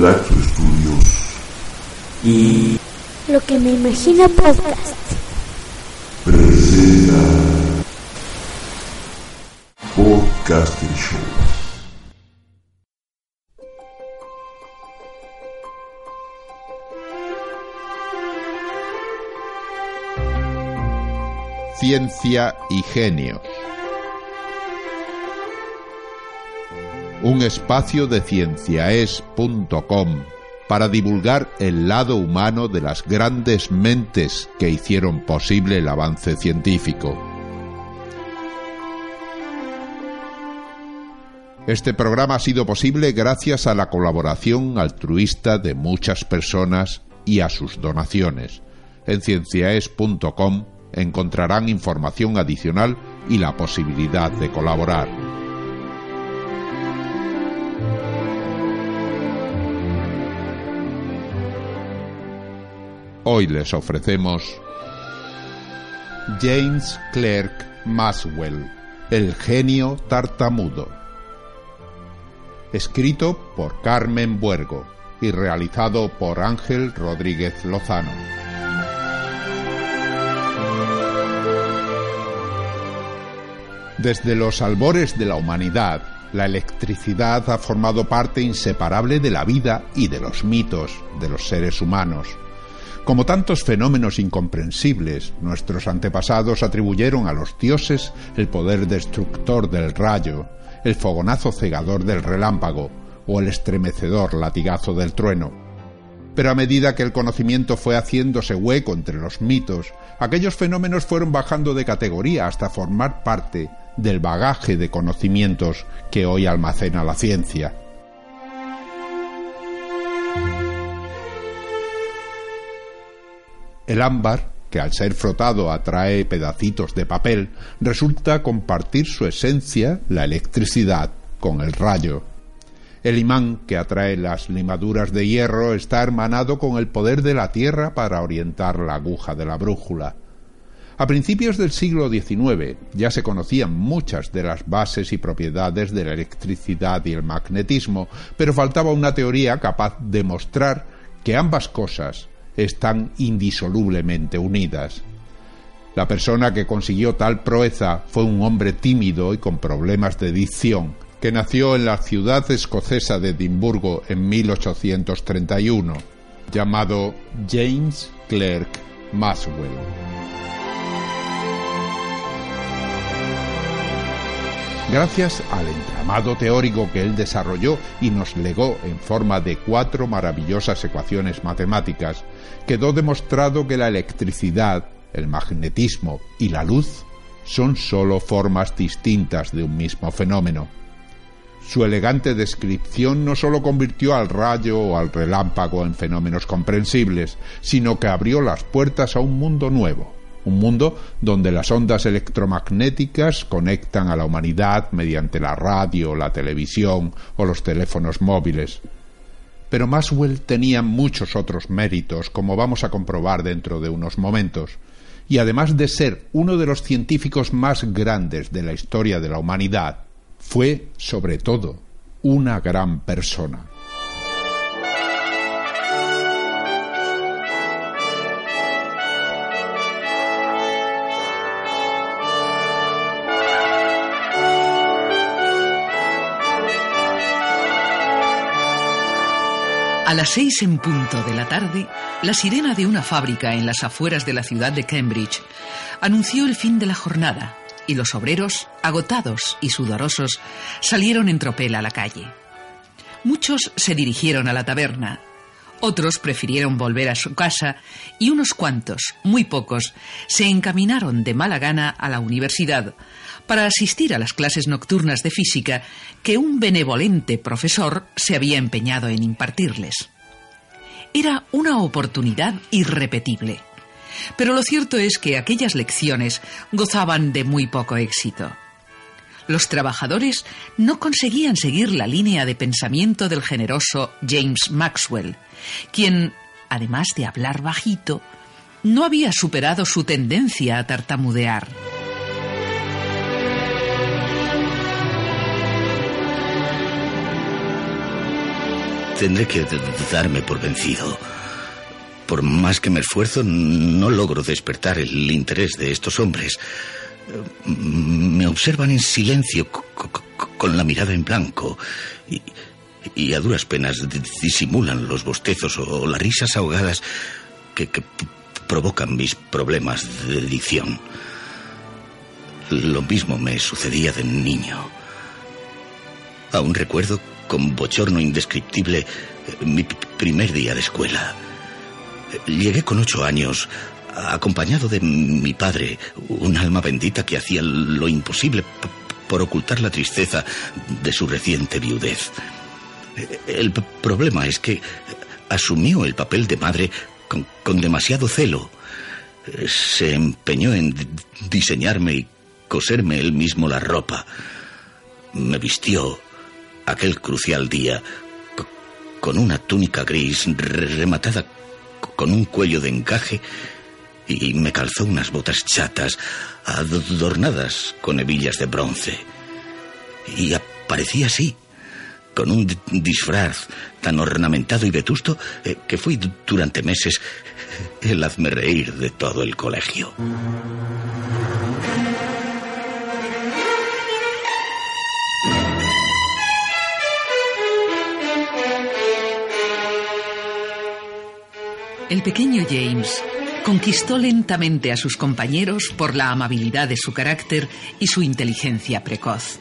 Galaxo Studios y Lo que me imagino podcast. presenta Podcasting Show. Ciencia y genios. Un espacio de cienciaes.com para divulgar el lado humano de las grandes mentes que hicieron posible el avance científico. Este programa ha sido posible gracias a la colaboración altruista de muchas personas y a sus donaciones. En cienciaes.com encontrarán información adicional y la posibilidad de colaborar. Hoy les ofrecemos James Clerk Maxwell, el genio tartamudo. Escrito por Carmen Buergo y realizado por Ángel Rodríguez Lozano. Desde los albores de la humanidad, la electricidad ha formado parte inseparable de la vida y de los mitos de los seres humanos. Como tantos fenómenos incomprensibles, nuestros antepasados atribuyeron a los dioses el poder destructor del rayo, el fogonazo cegador del relámpago o el estremecedor latigazo del trueno. Pero a medida que el conocimiento fue haciéndose hueco entre los mitos, aquellos fenómenos fueron bajando de categoría hasta formar parte del bagaje de conocimientos que hoy almacena la ciencia. El ámbar, que al ser frotado atrae pedacitos de papel, resulta compartir su esencia, la electricidad, con el rayo. El imán que atrae las limaduras de hierro está hermanado con el poder de la tierra para orientar la aguja de la brújula. A principios del siglo XIX ya se conocían muchas de las bases y propiedades de la electricidad y el magnetismo, pero faltaba una teoría capaz de mostrar que ambas cosas están indisolublemente unidas. La persona que consiguió tal proeza fue un hombre tímido y con problemas de dicción, que nació en la ciudad escocesa de Edimburgo en 1831, llamado James Clerk Maxwell. Gracias al entramado teórico que él desarrolló y nos legó en forma de cuatro maravillosas ecuaciones matemáticas, quedó demostrado que la electricidad, el magnetismo y la luz son sólo formas distintas de un mismo fenómeno. Su elegante descripción no sólo convirtió al rayo o al relámpago en fenómenos comprensibles, sino que abrió las puertas a un mundo nuevo, un mundo donde las ondas electromagnéticas conectan a la humanidad mediante la radio, la televisión o los teléfonos móviles. Pero Maxwell tenía muchos otros méritos, como vamos a comprobar dentro de unos momentos, y además de ser uno de los científicos más grandes de la historia de la humanidad, fue, sobre todo, una gran persona. A las seis en punto de la tarde, la sirena de una fábrica en las afueras de la ciudad de Cambridge anunció el fin de la jornada y los obreros, agotados y sudorosos, salieron en tropel a la calle. Muchos se dirigieron a la taberna, otros prefirieron volver a su casa y unos cuantos, muy pocos, se encaminaron de mala gana a la universidad para asistir a las clases nocturnas de física que un benevolente profesor se había empeñado en impartirles. Era una oportunidad irrepetible. Pero lo cierto es que aquellas lecciones gozaban de muy poco éxito. Los trabajadores no conseguían seguir la línea de pensamiento del generoso James Maxwell, quien, además de hablar bajito, no había superado su tendencia a tartamudear. Tendré que darme por vencido. Por más que me esfuerzo, no logro despertar el interés de estos hombres. Me observan en silencio, con la mirada en blanco, y, a duras penas disimulan los bostezos o las risas ahogadas que, provocan mis problemas de dicción. Lo mismo me sucedía de niño. Aún recuerdo con bochorno indescriptible mi primer día de escuela. Llegué con ocho años, acompañado de mi padre, un alma bendita que hacía lo imposible por ocultar la tristeza de su reciente viudez. El problema es que asumió el papel de madre con, con demasiado celo. Se empeñó en diseñarme y coserme él mismo la ropa. Me vistió aquel crucial día con una túnica gris rematada con un cuello de encaje y me calzó unas botas chatas adornadas con hebillas de bronce. Y aparecía así, con un disfraz tan ornamentado y vetusto eh, que fui durante meses el hazme reír de todo el colegio. El pequeño James conquistó lentamente a sus compañeros por la amabilidad de su carácter y su inteligencia precoz.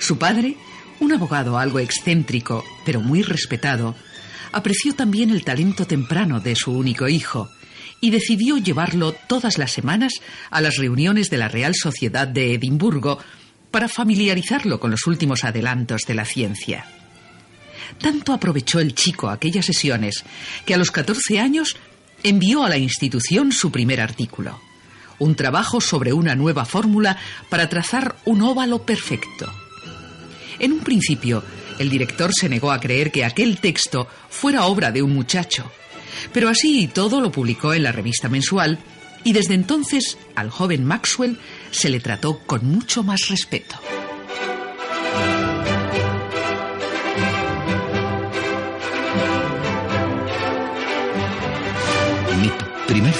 Su padre, un abogado algo excéntrico, pero muy respetado, apreció también el talento temprano de su único hijo y decidió llevarlo todas las semanas a las reuniones de la Real Sociedad de Edimburgo para familiarizarlo con los últimos adelantos de la ciencia. Tanto aprovechó el chico aquellas sesiones que a los 14 años envió a la institución su primer artículo, un trabajo sobre una nueva fórmula para trazar un óvalo perfecto. En un principio, el director se negó a creer que aquel texto fuera obra de un muchacho, pero así y todo lo publicó en la revista mensual y desde entonces al joven Maxwell se le trató con mucho más respeto.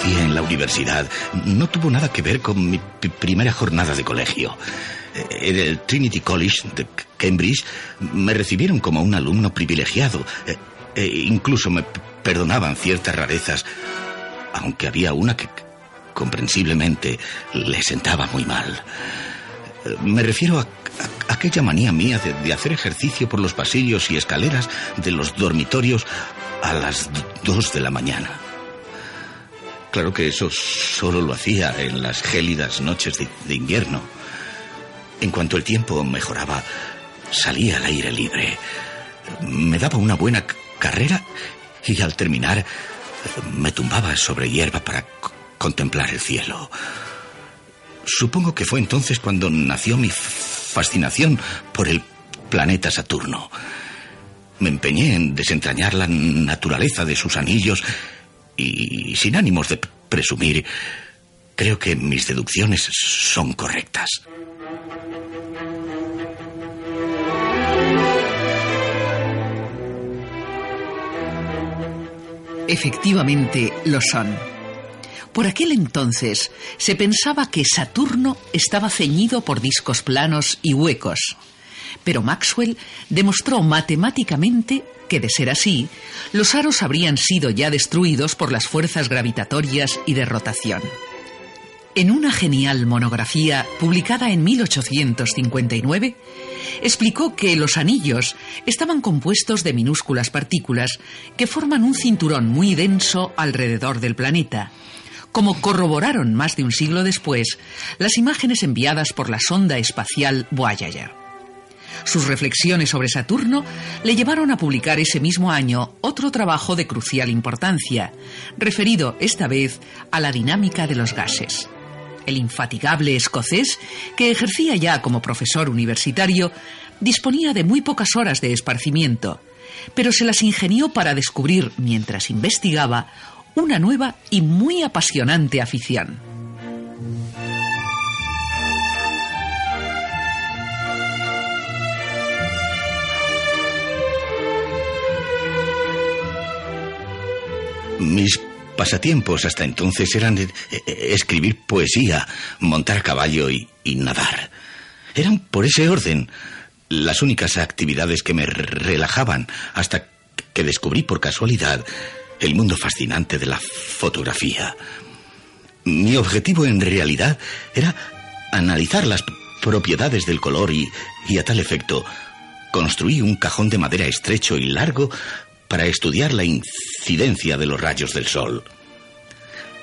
En la universidad no tuvo nada que ver con mi primera jornada de colegio. Eh, en el Trinity College de Cambridge me recibieron como un alumno privilegiado. Eh, e incluso me perdonaban ciertas rarezas, aunque había una que comprensiblemente le sentaba muy mal. Eh, me refiero a, aquella manía mía de, hacer ejercicio por los pasillos y escaleras de los dormitorios a las dos de la mañana. Claro que eso solo lo hacía en las gélidas noches de, invierno. En cuanto el tiempo mejoraba, salía al aire libre. Me daba una buena carrera y al terminar me tumbaba sobre hierba para contemplar el cielo. Supongo que fue entonces cuando nació mi fascinación por el planeta Saturno. Me empeñé en desentrañar la naturaleza de sus anillos y sin ánimos de presumir, creo que mis deducciones son correctas. Efectivamente lo son. Por aquel entonces se pensaba que Saturno estaba ceñido por discos planos y huecos. Pero Maxwell demostró matemáticamente que, de ser así, los aros habrían sido ya destruidos por las fuerzas gravitatorias y de rotación. En una genial monografía publicada en 1859, explicó que los anillos estaban compuestos de minúsculas partículas que forman un cinturón muy denso alrededor del planeta, como corroboraron más de un siglo después las imágenes enviadas por la sonda espacial Voyager. Sus reflexiones sobre Saturno le llevaron a publicar ese mismo año otro trabajo de crucial importancia, referido esta vez a la dinámica de los gases. El infatigable escocés, que ejercía ya como profesor universitario, disponía de muy pocas horas de esparcimiento, pero se las ingenió para descubrir, mientras investigaba, una nueva y muy apasionante afición. Mis pasatiempos hasta entonces eran eh, eh, escribir poesía, montar a caballo y, nadar. Eran por ese orden las únicas actividades que me relajaban hasta que descubrí por casualidad el mundo fascinante de la fotografía. Mi objetivo en realidad era analizar las propiedades del color y, y a tal efecto construí un cajón de madera estrecho y largo para estudiar la incidencia de los rayos del sol.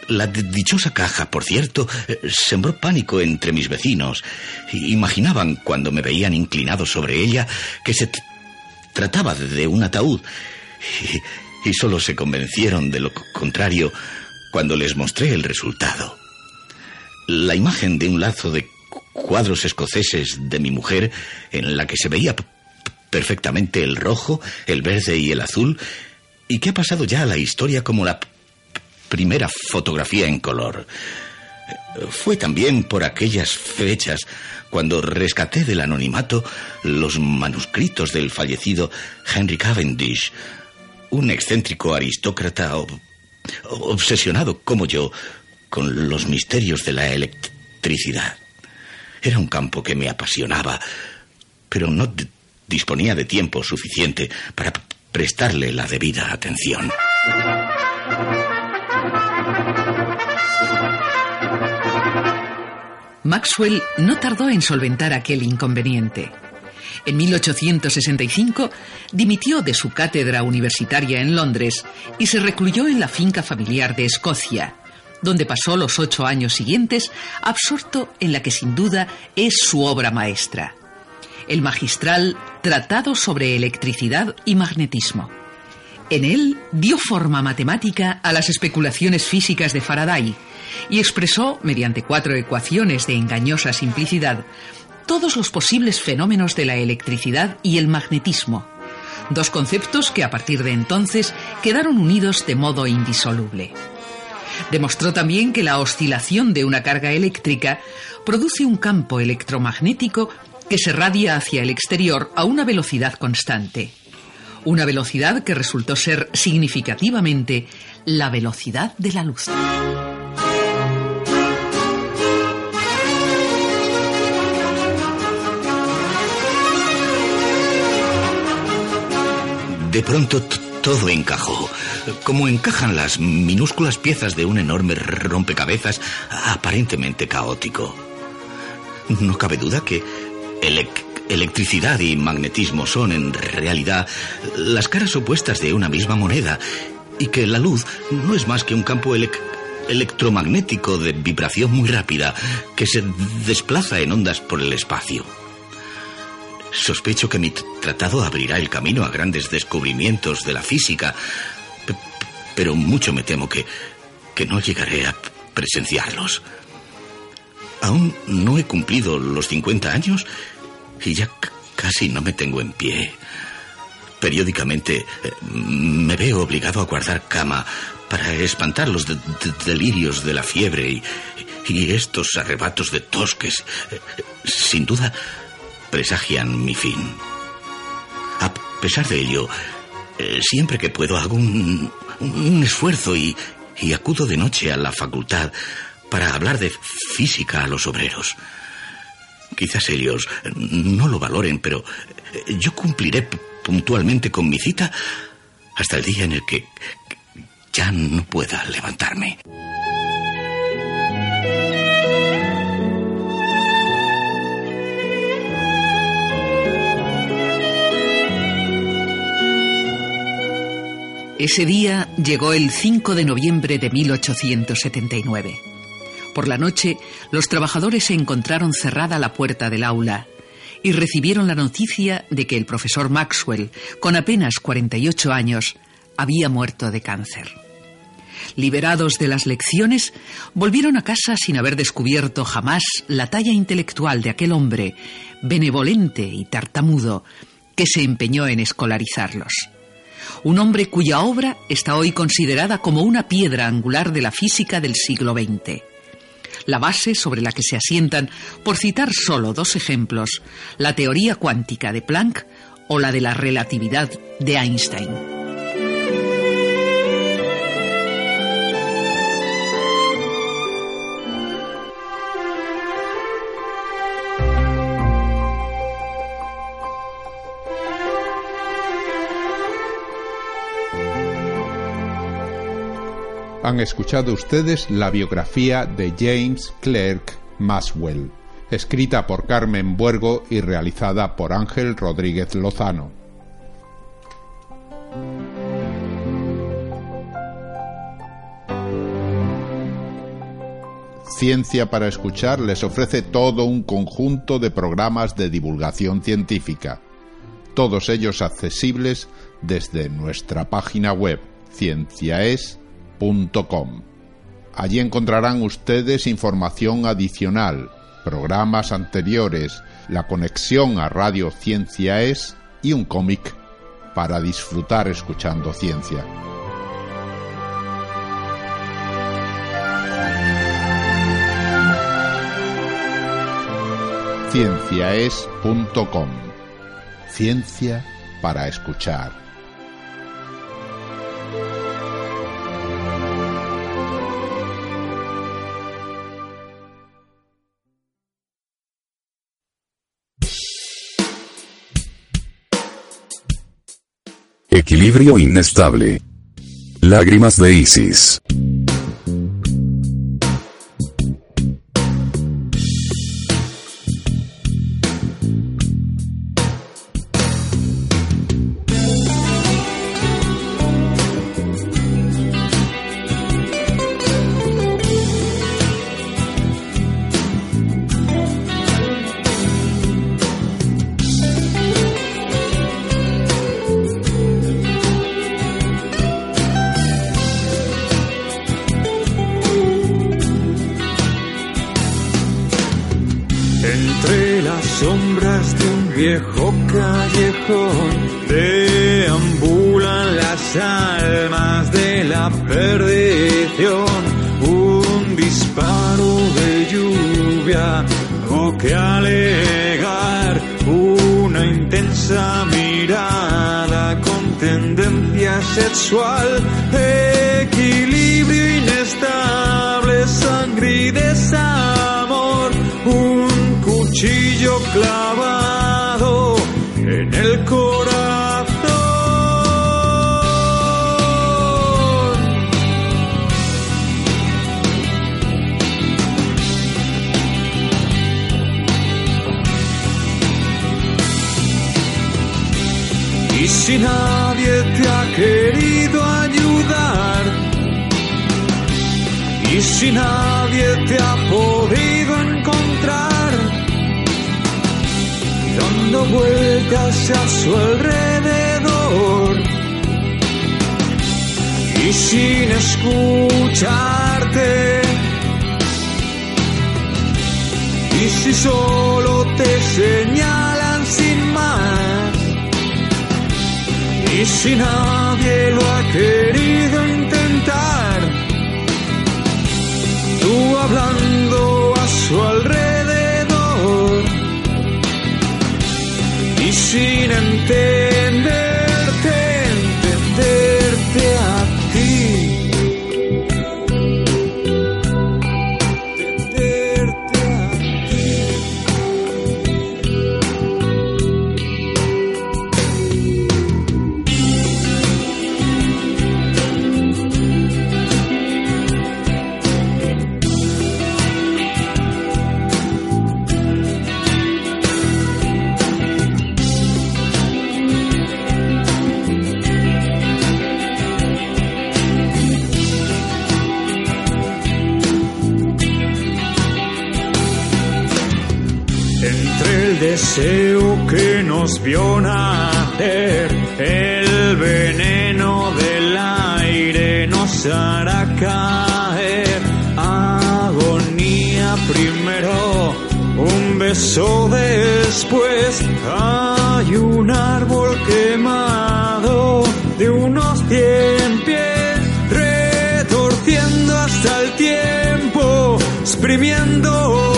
La dichosa caja, por cierto, eh, sembró pánico entre mis vecinos. Imaginaban, cuando me veían inclinado sobre ella, que se trataba de un ataúd. Y, y solo se convencieron de lo contrario cuando les mostré el resultado. La imagen de un lazo de cuadros escoceses de mi mujer, en la que se veía perfectamente el rojo, el verde y el azul, y que ha pasado ya a la historia como la primera fotografía en color. Fue también por aquellas fechas cuando rescaté del anonimato los manuscritos del fallecido Henry Cavendish, un excéntrico aristócrata obsesionado como yo con los misterios de la electricidad. Era un campo que me apasionaba, pero no disponía de tiempo suficiente para prestarle la debida atención. Maxwell no tardó en solventar aquel inconveniente. En 1865 dimitió de su cátedra universitaria en Londres y se recluyó en la finca familiar de Escocia, donde pasó los ocho años siguientes absorto en la que sin duda es su obra maestra, el magistral Tratado sobre Electricidad y Magnetismo. En él dio forma matemática a las especulaciones físicas de Faraday y expresó, mediante cuatro ecuaciones de engañosa simplicidad, todos los posibles fenómenos de la electricidad y el magnetismo, dos conceptos que a partir de entonces quedaron unidos de modo indisoluble. Demostró también que la oscilación de una carga eléctrica produce un campo electromagnético que se radia hacia el exterior a una velocidad constante. Una velocidad que resultó ser significativamente la velocidad de la luz. De pronto todo encajó, como encajan las minúsculas piezas de un enorme rompecabezas aparentemente caótico. No cabe duda que electricidad y magnetismo son en realidad las caras opuestas de una misma moneda y que la luz no es más que un campo electromagnético de vibración muy rápida que se desplaza en ondas por el espacio. Sospecho que mi tratado abrirá el camino a grandes descubrimientos de la física, pero mucho me temo que, que no llegaré a presenciarlos. Aún no he cumplido los 50 años y ya casi no me tengo en pie. Periódicamente eh, me veo obligado a guardar cama para espantar los delirios de la fiebre y, y estos arrebatos de tosques. Eh, sin duda, presagian mi fin. A pesar de ello, eh, siempre que puedo hago un, un esfuerzo y, y acudo de noche a la facultad para hablar de física a los obreros. Quizás ellos no lo valoren, pero yo cumpliré puntualmente con mi cita hasta el día en el que ya no pueda levantarme. Ese día llegó el 5 de noviembre de 1879. Por la noche, los trabajadores se encontraron cerrada la puerta del aula y recibieron la noticia de que el profesor Maxwell, con apenas 48 años, había muerto de cáncer. Liberados de las lecciones, volvieron a casa sin haber descubierto jamás la talla intelectual de aquel hombre, benevolente y tartamudo, que se empeñó en escolarizarlos un hombre cuya obra está hoy considerada como una piedra angular de la física del siglo XX. La base sobre la que se asientan, por citar solo dos ejemplos, la teoría cuántica de Planck o la de la relatividad de Einstein. Han escuchado ustedes la biografía de James Clerk Maswell, escrita por Carmen Buergo y realizada por Ángel Rodríguez Lozano. Ciencia para Escuchar les ofrece todo un conjunto de programas de divulgación científica, todos ellos accesibles desde nuestra página web Allí encontrarán ustedes información adicional, programas anteriores, la conexión a Radio Ciencia Es y un cómic para disfrutar escuchando ciencia. cienciaes.com Ciencia para escuchar. Equilibrio inestable. Lágrimas de Isis. Viejo callejón deambulan las almas de la perdición. Un disparo de lluvia o que alegar una intensa mirada con tendencia sexual, equilibrio inestable, sangre y desamor. Un cuchillo clavado si nadie te ha querido ayudar, y si nadie te ha podido encontrar, dando vueltas a su alrededor. Y sin escucharte. Y si solo te señalan sin más, y si nadie lo ha querido intentar, tú hablando a su alrededor. Y sin entenderte, deseo que nos vio nacer, el veneno del aire nos hará caer. Agonía primero, un beso después. Hay un árbol quemado de unos cien pies, retorciendo hasta el tiempo, exprimiendo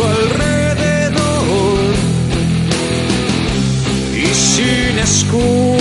su alrededor y sin escucharte.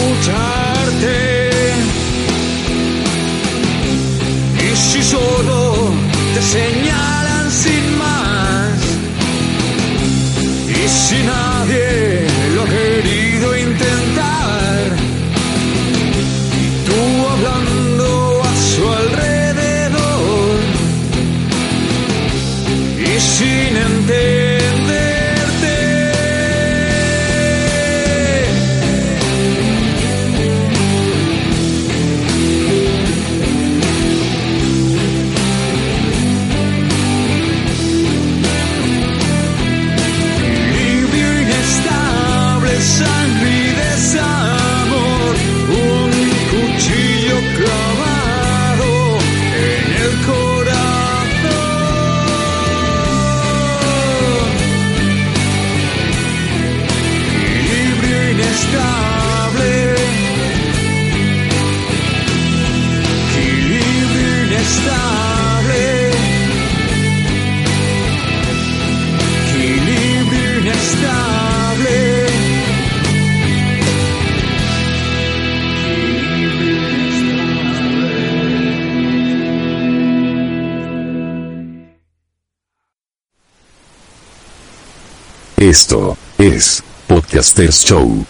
Esto es Podcasters Show.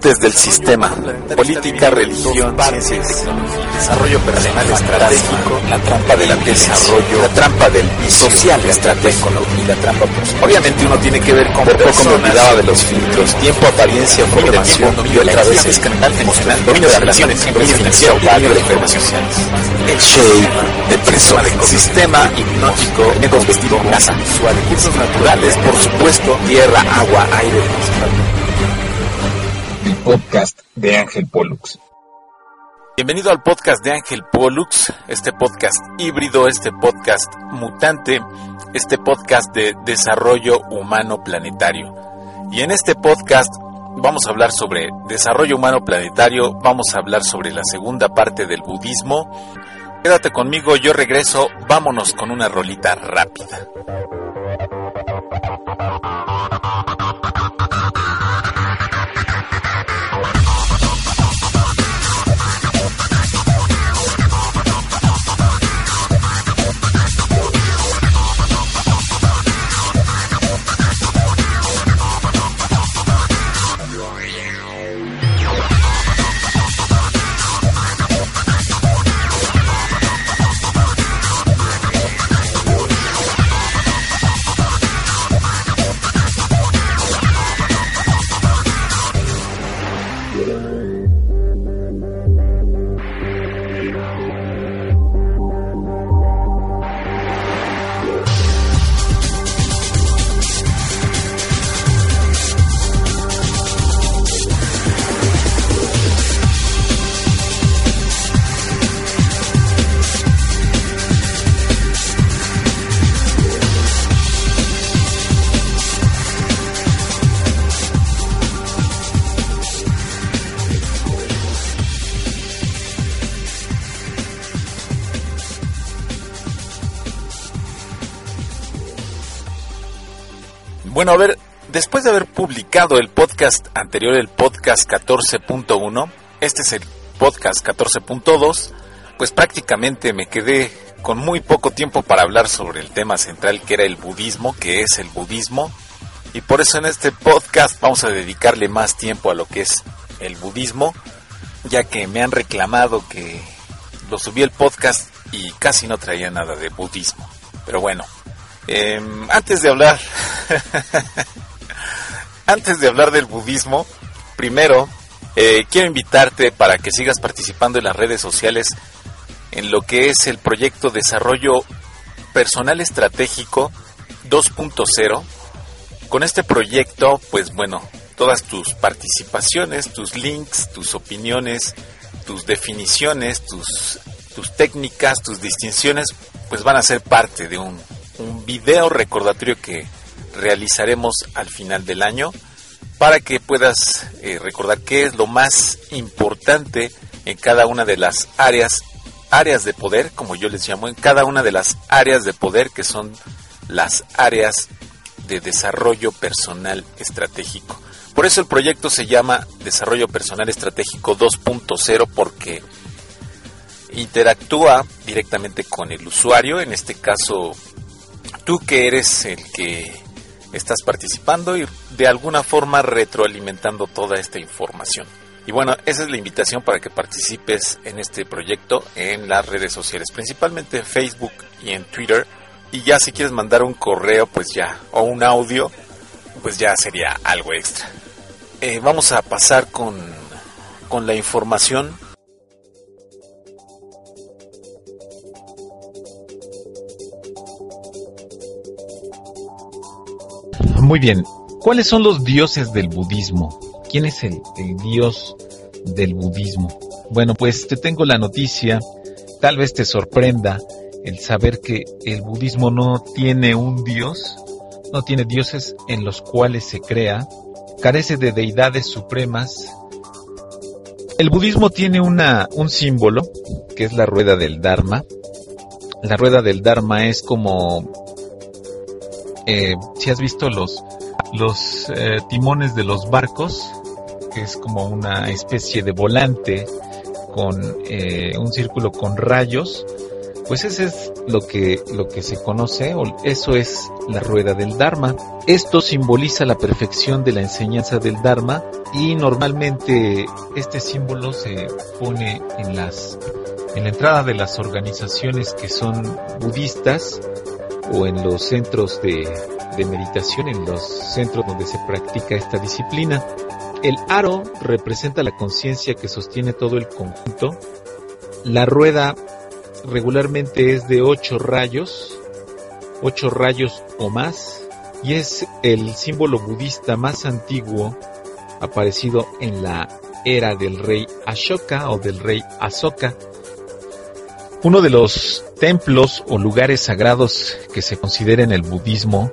Soportes del sistema, política, religión, ciencias, desarrollo personal estratégico, la trampa del desarrollo, la trampa del social estratégico y la trampa. Obviamente uno tiene que ver con Por poco me olvidaba de los filtros, tiempo, apariencia, formación, y otra vez es canal emocional, dominio de relaciones, dominio financiero, dominio de información, el shape, depresor, sistema hipnótico, vestido, casa recursos naturales, por supuesto, tierra, agua, aire, podcast de Ángel Pollux. Bienvenido al podcast de Ángel Pollux, este podcast híbrido, este podcast mutante, este podcast de desarrollo humano planetario. Y en este podcast vamos a hablar sobre desarrollo humano planetario, vamos a hablar sobre la segunda parte del budismo. Quédate conmigo, yo regreso, vámonos con una rolita rápida. Bueno, a ver, después de haber publicado el podcast anterior, el podcast 14.1, este es el podcast 14.2, pues prácticamente me quedé con muy poco tiempo para hablar sobre el tema central que era el budismo, que es el budismo, y por eso en este podcast vamos a dedicarle más tiempo a lo que es el budismo, ya que me han reclamado que lo subí el podcast y casi no traía nada de budismo. Pero bueno, eh, antes de hablar, antes de hablar del budismo, primero eh, quiero invitarte para que sigas participando en las redes sociales en lo que es el proyecto Desarrollo Personal Estratégico 2.0. Con este proyecto, pues bueno, todas tus participaciones, tus links, tus opiniones, tus definiciones, tus, tus técnicas, tus distinciones, pues van a ser parte de un, un video recordatorio que realizaremos al final del año para que puedas eh, recordar qué es lo más importante en cada una de las áreas, áreas de poder, como yo les llamo, en cada una de las áreas de poder que son las áreas de desarrollo personal estratégico. Por eso el proyecto se llama Desarrollo Personal Estratégico 2.0 porque interactúa directamente con el usuario, en este caso tú que eres el que estás participando y de alguna forma retroalimentando toda esta información. Y bueno, esa es la invitación para que participes en este proyecto en las redes sociales, principalmente en Facebook y en Twitter. Y ya si quieres mandar un correo, pues ya, o un audio, pues ya sería algo extra. Eh, vamos a pasar con, con la información Muy bien, ¿cuáles son los dioses del budismo? ¿Quién es el, dios del budismo? Bueno, pues te tengo la noticia, tal vez te sorprenda el saber que el budismo no tiene un dios, no tiene dioses en los cuales se crea, carece de deidades supremas. El budismo tiene una, un símbolo, que es la rueda del Dharma. La rueda del Dharma es como eh, si has visto los, los eh, timones de los barcos, que es como una especie de volante con eh, un círculo con rayos, pues ese es lo que, lo que se conoce, o eso es la rueda del Dharma. Esto simboliza la perfección de la enseñanza del Dharma y normalmente este símbolo se pone en las en la entrada de las organizaciones que son budistas o en los centros de, meditación, en los centros donde se practica esta disciplina. El aro representa la conciencia que sostiene todo el conjunto. La rueda regularmente es de ocho rayos, ocho rayos o más, y es el símbolo budista más antiguo aparecido en la era del rey Ashoka o del rey Asoka. Uno de los templos o lugares sagrados que se considera en el budismo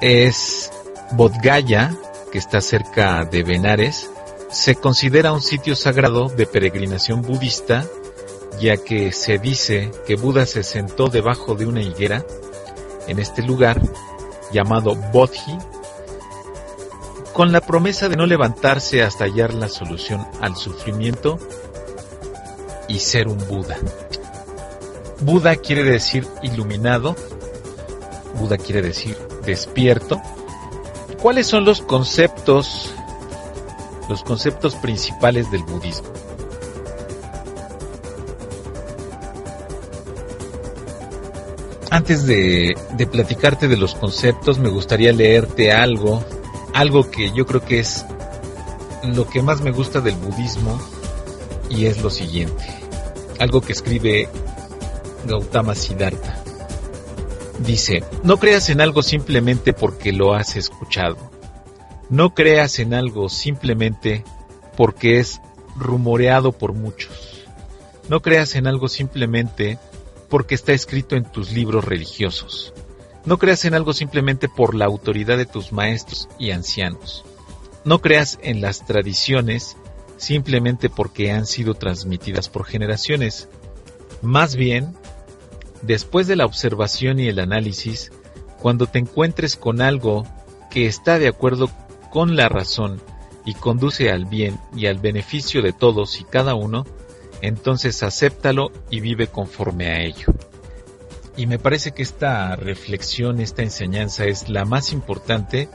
es Bodh que está cerca de Benares. Se considera un sitio sagrado de peregrinación budista, ya que se dice que Buda se sentó debajo de una higuera en este lugar llamado Bodhi, con la promesa de no levantarse hasta hallar la solución al sufrimiento y ser un Buda. Buda quiere decir iluminado, Buda quiere decir despierto. ¿Cuáles son los conceptos, los conceptos principales del budismo? Antes de, platicarte de los conceptos, me gustaría leerte algo, algo que yo creo que es lo que más me gusta del budismo y es lo siguiente. Algo que escribe Gautama Siddhartha. Dice, no creas en algo simplemente porque lo has escuchado. No creas en algo simplemente porque es rumoreado por muchos. No creas en algo simplemente porque está escrito en tus libros religiosos. No creas en algo simplemente por la autoridad de tus maestros y ancianos. No creas en las tradiciones simplemente porque han sido transmitidas por generaciones. Más bien, Después de la observación y el análisis, cuando te encuentres con algo que está de acuerdo con la razón y conduce al bien y al beneficio de todos y cada uno, entonces acéptalo y vive conforme a ello. Y me parece que esta reflexión, esta enseñanza es la más importante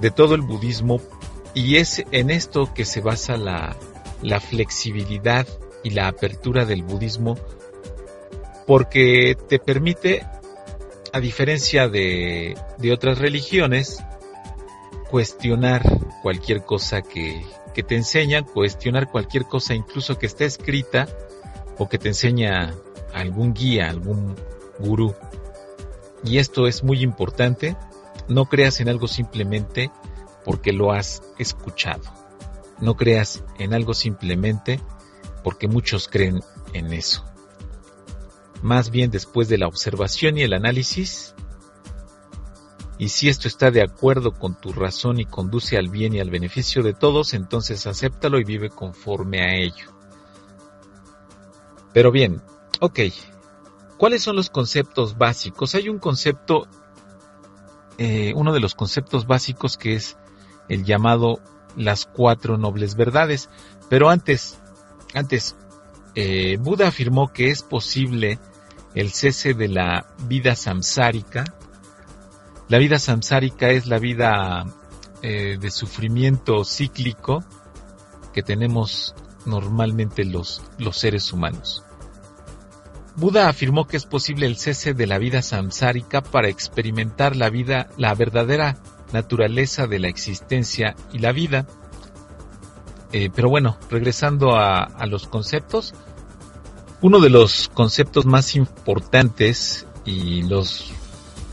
de todo el budismo y es en esto que se basa la, la flexibilidad y la apertura del budismo porque te permite, a diferencia de, otras religiones, cuestionar cualquier cosa que, te enseñan, cuestionar cualquier cosa incluso que esté escrita o que te enseña algún guía, algún gurú. Y esto es muy importante, no creas en algo simplemente porque lo has escuchado. No creas en algo simplemente porque muchos creen en eso más bien después de la observación y el análisis, y si esto está de acuerdo con tu razón y conduce al bien y al beneficio de todos, entonces acéptalo y vive conforme a ello. Pero bien, ok, ¿cuáles son los conceptos básicos? Hay un concepto, eh, uno de los conceptos básicos que es el llamado las cuatro nobles verdades. Pero antes, antes, eh, Buda afirmó que es posible el cese de la vida samsárica. La vida samsárica es la vida eh, de sufrimiento cíclico que tenemos normalmente los, los seres humanos. Buda afirmó que es posible el cese de la vida samsárica para experimentar la vida, la verdadera naturaleza de la existencia y la vida. Eh, pero bueno, regresando a, a los conceptos, uno de los conceptos más importantes y los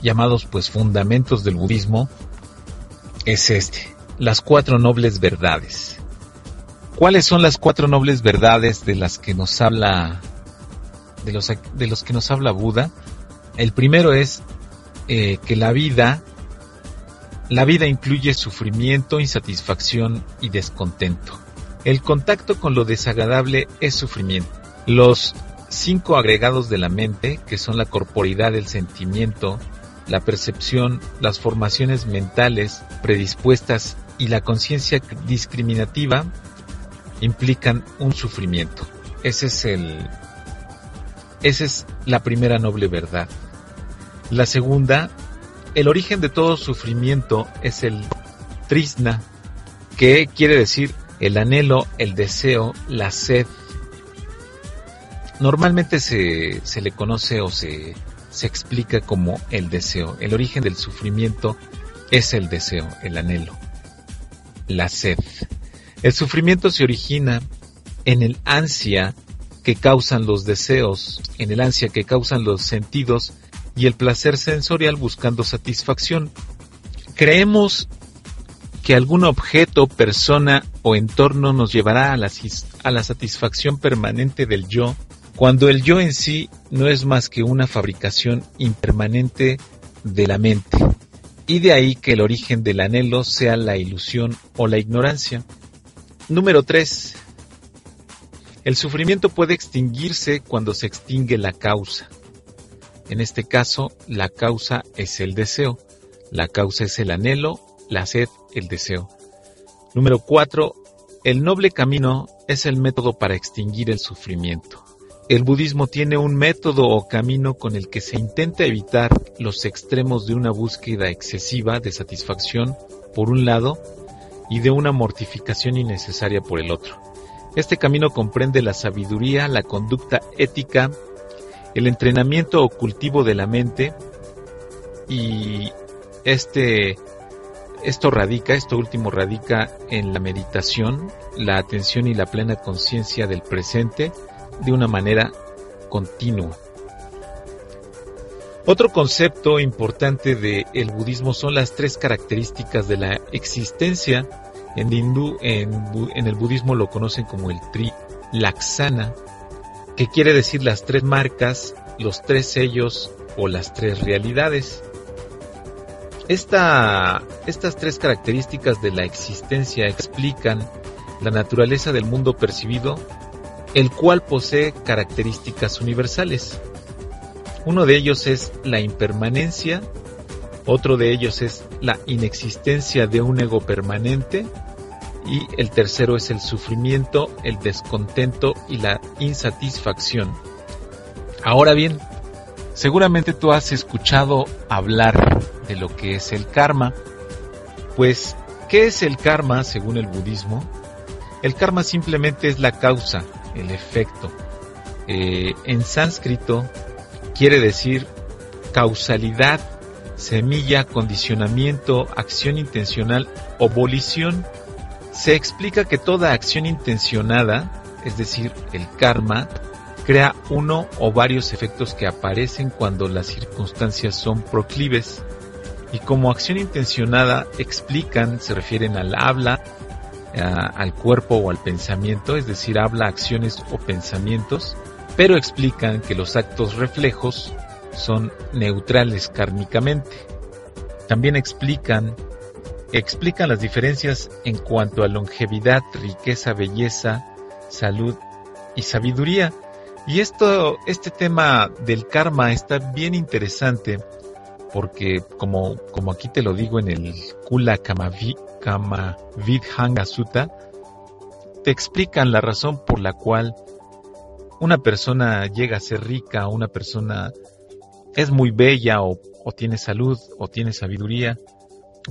llamados pues fundamentos del budismo es este, las cuatro nobles verdades. ¿Cuáles son las cuatro nobles verdades de las que nos habla de los, de los que nos habla Buda? El primero es eh, que la vida la vida incluye sufrimiento, insatisfacción y descontento. El contacto con lo desagradable es sufrimiento. Los cinco agregados de la mente, que son la corporidad, el sentimiento, la percepción, las formaciones mentales predispuestas y la conciencia discriminativa, implican un sufrimiento. Ese es el esa es la primera noble verdad. La segunda el origen de todo sufrimiento es el trisna, que quiere decir el anhelo, el deseo, la sed. Normalmente se, se le conoce o se, se explica como el deseo. El origen del sufrimiento es el deseo, el anhelo, la sed. El sufrimiento se origina en el ansia que causan los deseos, en el ansia que causan los sentidos y el placer sensorial buscando satisfacción. Creemos que algún objeto, persona o entorno nos llevará a la, a la satisfacción permanente del yo, cuando el yo en sí no es más que una fabricación impermanente de la mente. Y de ahí que el origen del anhelo sea la ilusión o la ignorancia. Número 3. El sufrimiento puede extinguirse cuando se extingue la causa. En este caso, la causa es el deseo. La causa es el anhelo, la sed, el deseo. Número 4. El noble camino es el método para extinguir el sufrimiento. El budismo tiene un método o camino con el que se intenta evitar los extremos de una búsqueda excesiva de satisfacción por un lado y de una mortificación innecesaria por el otro. Este camino comprende la sabiduría, la conducta ética, el entrenamiento o cultivo de la mente y este esto radica, esto último radica en la meditación, la atención y la plena conciencia del presente de una manera continua. Otro concepto importante del budismo son las tres características de la existencia. En, el budismo lo conocen como el tri laksana, que quiere decir las tres marcas, los tres sellos o las tres realidades. estas tres características de la existencia explican la naturaleza del mundo percibido, el cual posee características universales. Uno de ellos es la impermanencia, otro de ellos es la inexistencia de un ego permanente y el tercero es el sufrimiento, el descontento y la insatisfacción. Ahora bien, seguramente tú has escuchado hablar de lo que es el karma. Pues, ¿qué es el karma según el budismo? El karma simplemente es la causa, el efecto. Eh, en sánscrito quiere decir causalidad, semilla, condicionamiento, acción intencional o volición. Se explica que toda acción intencionada, es decir, el karma, crea uno o varios efectos que aparecen cuando las circunstancias son proclives y como acción intencionada explican, se refieren al habla, al cuerpo o al pensamiento, es decir, habla, acciones o pensamientos, pero explican que los actos reflejos son neutrales kármicamente. También explican explican las diferencias en cuanto a longevidad, riqueza, belleza, salud y sabiduría. Y esto, este tema del karma está bien interesante porque como, como aquí te lo digo en el Kula Kamavi, Kamavidhanga Sutta, te explican la razón por la cual una persona llega a ser rica, una persona es muy bella o, o tiene salud o tiene sabiduría.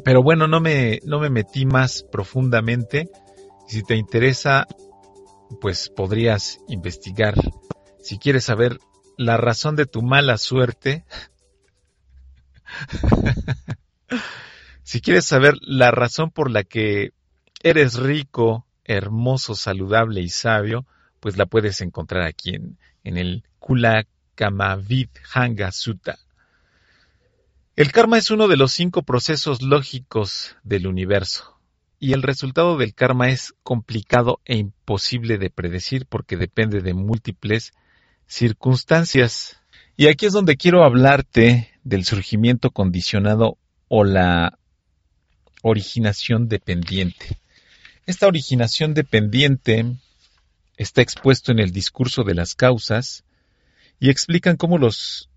Pero bueno, no me, no me metí más profundamente. Si te interesa, pues podrías investigar. Si quieres saber la razón de tu mala suerte, si quieres saber la razón por la que eres rico, hermoso, saludable y sabio, pues la puedes encontrar aquí en, el Kulakamavid Hanga Sutta. El karma es uno de los cinco procesos lógicos del universo. Y el resultado del karma es complicado e imposible de predecir porque depende de múltiples circunstancias. Y aquí es donde quiero hablarte del surgimiento condicionado o la originación dependiente. Esta originación dependiente está expuesto en el discurso de las causas y explican cómo los,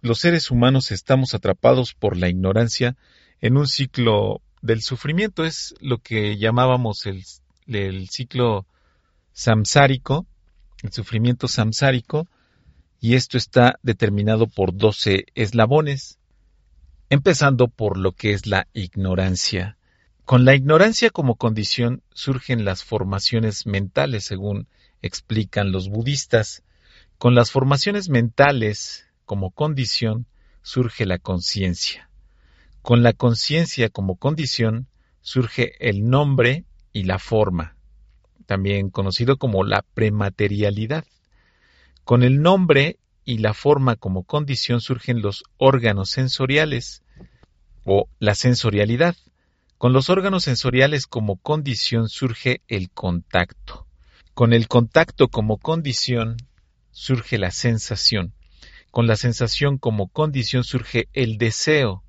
los seres humanos estamos atrapados por la ignorancia en un ciclo del sufrimiento. Es lo que llamábamos el, el ciclo samsárico, el sufrimiento samsárico, y esto está determinado por 12 eslabones, empezando por lo que es la ignorancia. Con la ignorancia como condición surgen las formaciones mentales, según explican los budistas. Con las formaciones mentales como condición surge la conciencia. Con la conciencia como condición surge el nombre y la forma, también conocido como la prematerialidad. Con el nombre y la forma como condición surgen los órganos sensoriales o la sensorialidad. Con los órganos sensoriales como condición surge el contacto. Con el contacto como condición surge la sensación. Con la sensación como condición surge el deseo.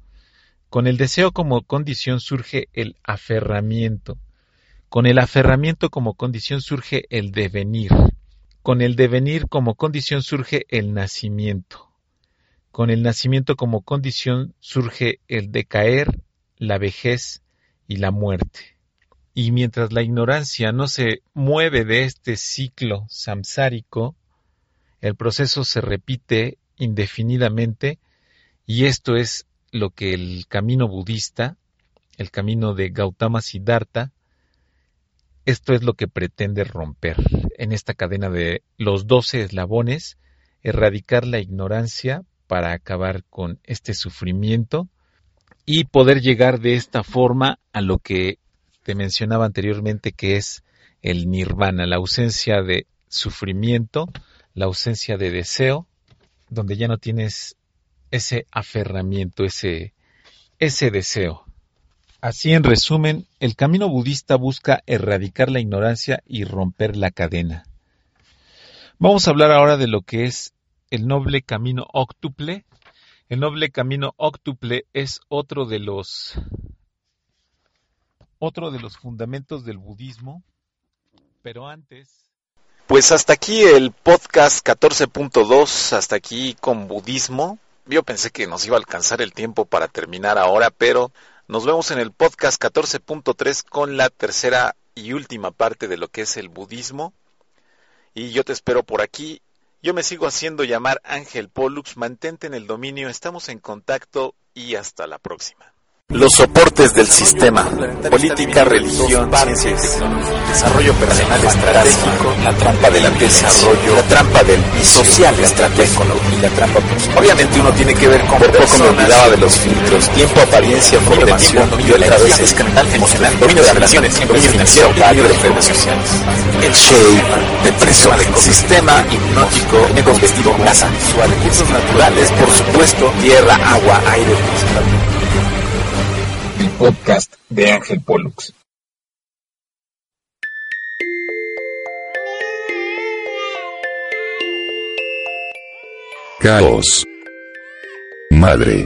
Con el deseo como condición surge el aferramiento. Con el aferramiento como condición surge el devenir. Con el devenir como condición surge el nacimiento. Con el nacimiento como condición surge el decaer, la vejez y la muerte. Y mientras la ignorancia no se mueve de este ciclo samsárico, el proceso se repite indefinidamente y esto es lo que el camino budista, el camino de Gautama Siddhartha, esto es lo que pretende romper en esta cadena de los doce eslabones, erradicar la ignorancia para acabar con este sufrimiento y poder llegar de esta forma a lo que te mencionaba anteriormente que es el nirvana, la ausencia de sufrimiento, la ausencia de deseo, donde ya no tienes ese aferramiento, ese, ese deseo. Así en resumen, el camino budista busca erradicar la ignorancia y romper la cadena. Vamos a hablar ahora de lo que es el noble camino óctuple. El noble camino óctuple es otro de los otro de los fundamentos del budismo, pero antes pues hasta aquí el podcast 14.2, hasta aquí con budismo. Yo pensé que nos iba a alcanzar el tiempo para terminar ahora, pero nos vemos en el podcast 14.3 con la tercera y última parte de lo que es el budismo. Y yo te espero por aquí. Yo me sigo haciendo llamar Ángel Pollux. Mantente en el dominio. Estamos en contacto y hasta la próxima. Los soportes del sistema, política, religión, ciencias, desarrollo personal estratégico, la trampa del desarrollo, la trampa del social estratégico y la trampa. Obviamente uno tiene que ver con Por poco me olvidaba de los filtros, tiempo, apariencia, formación, dominio de la energía mental, emocional, dominio de relaciones, dominio financiero, dominio de redes sociales. El shape, depresor, ecosistema hipnótico, ecovestido, grasa, recursos naturales, por supuesto, tierra, agua, aire, podcast de Ángel Pollux. Caos. Madre.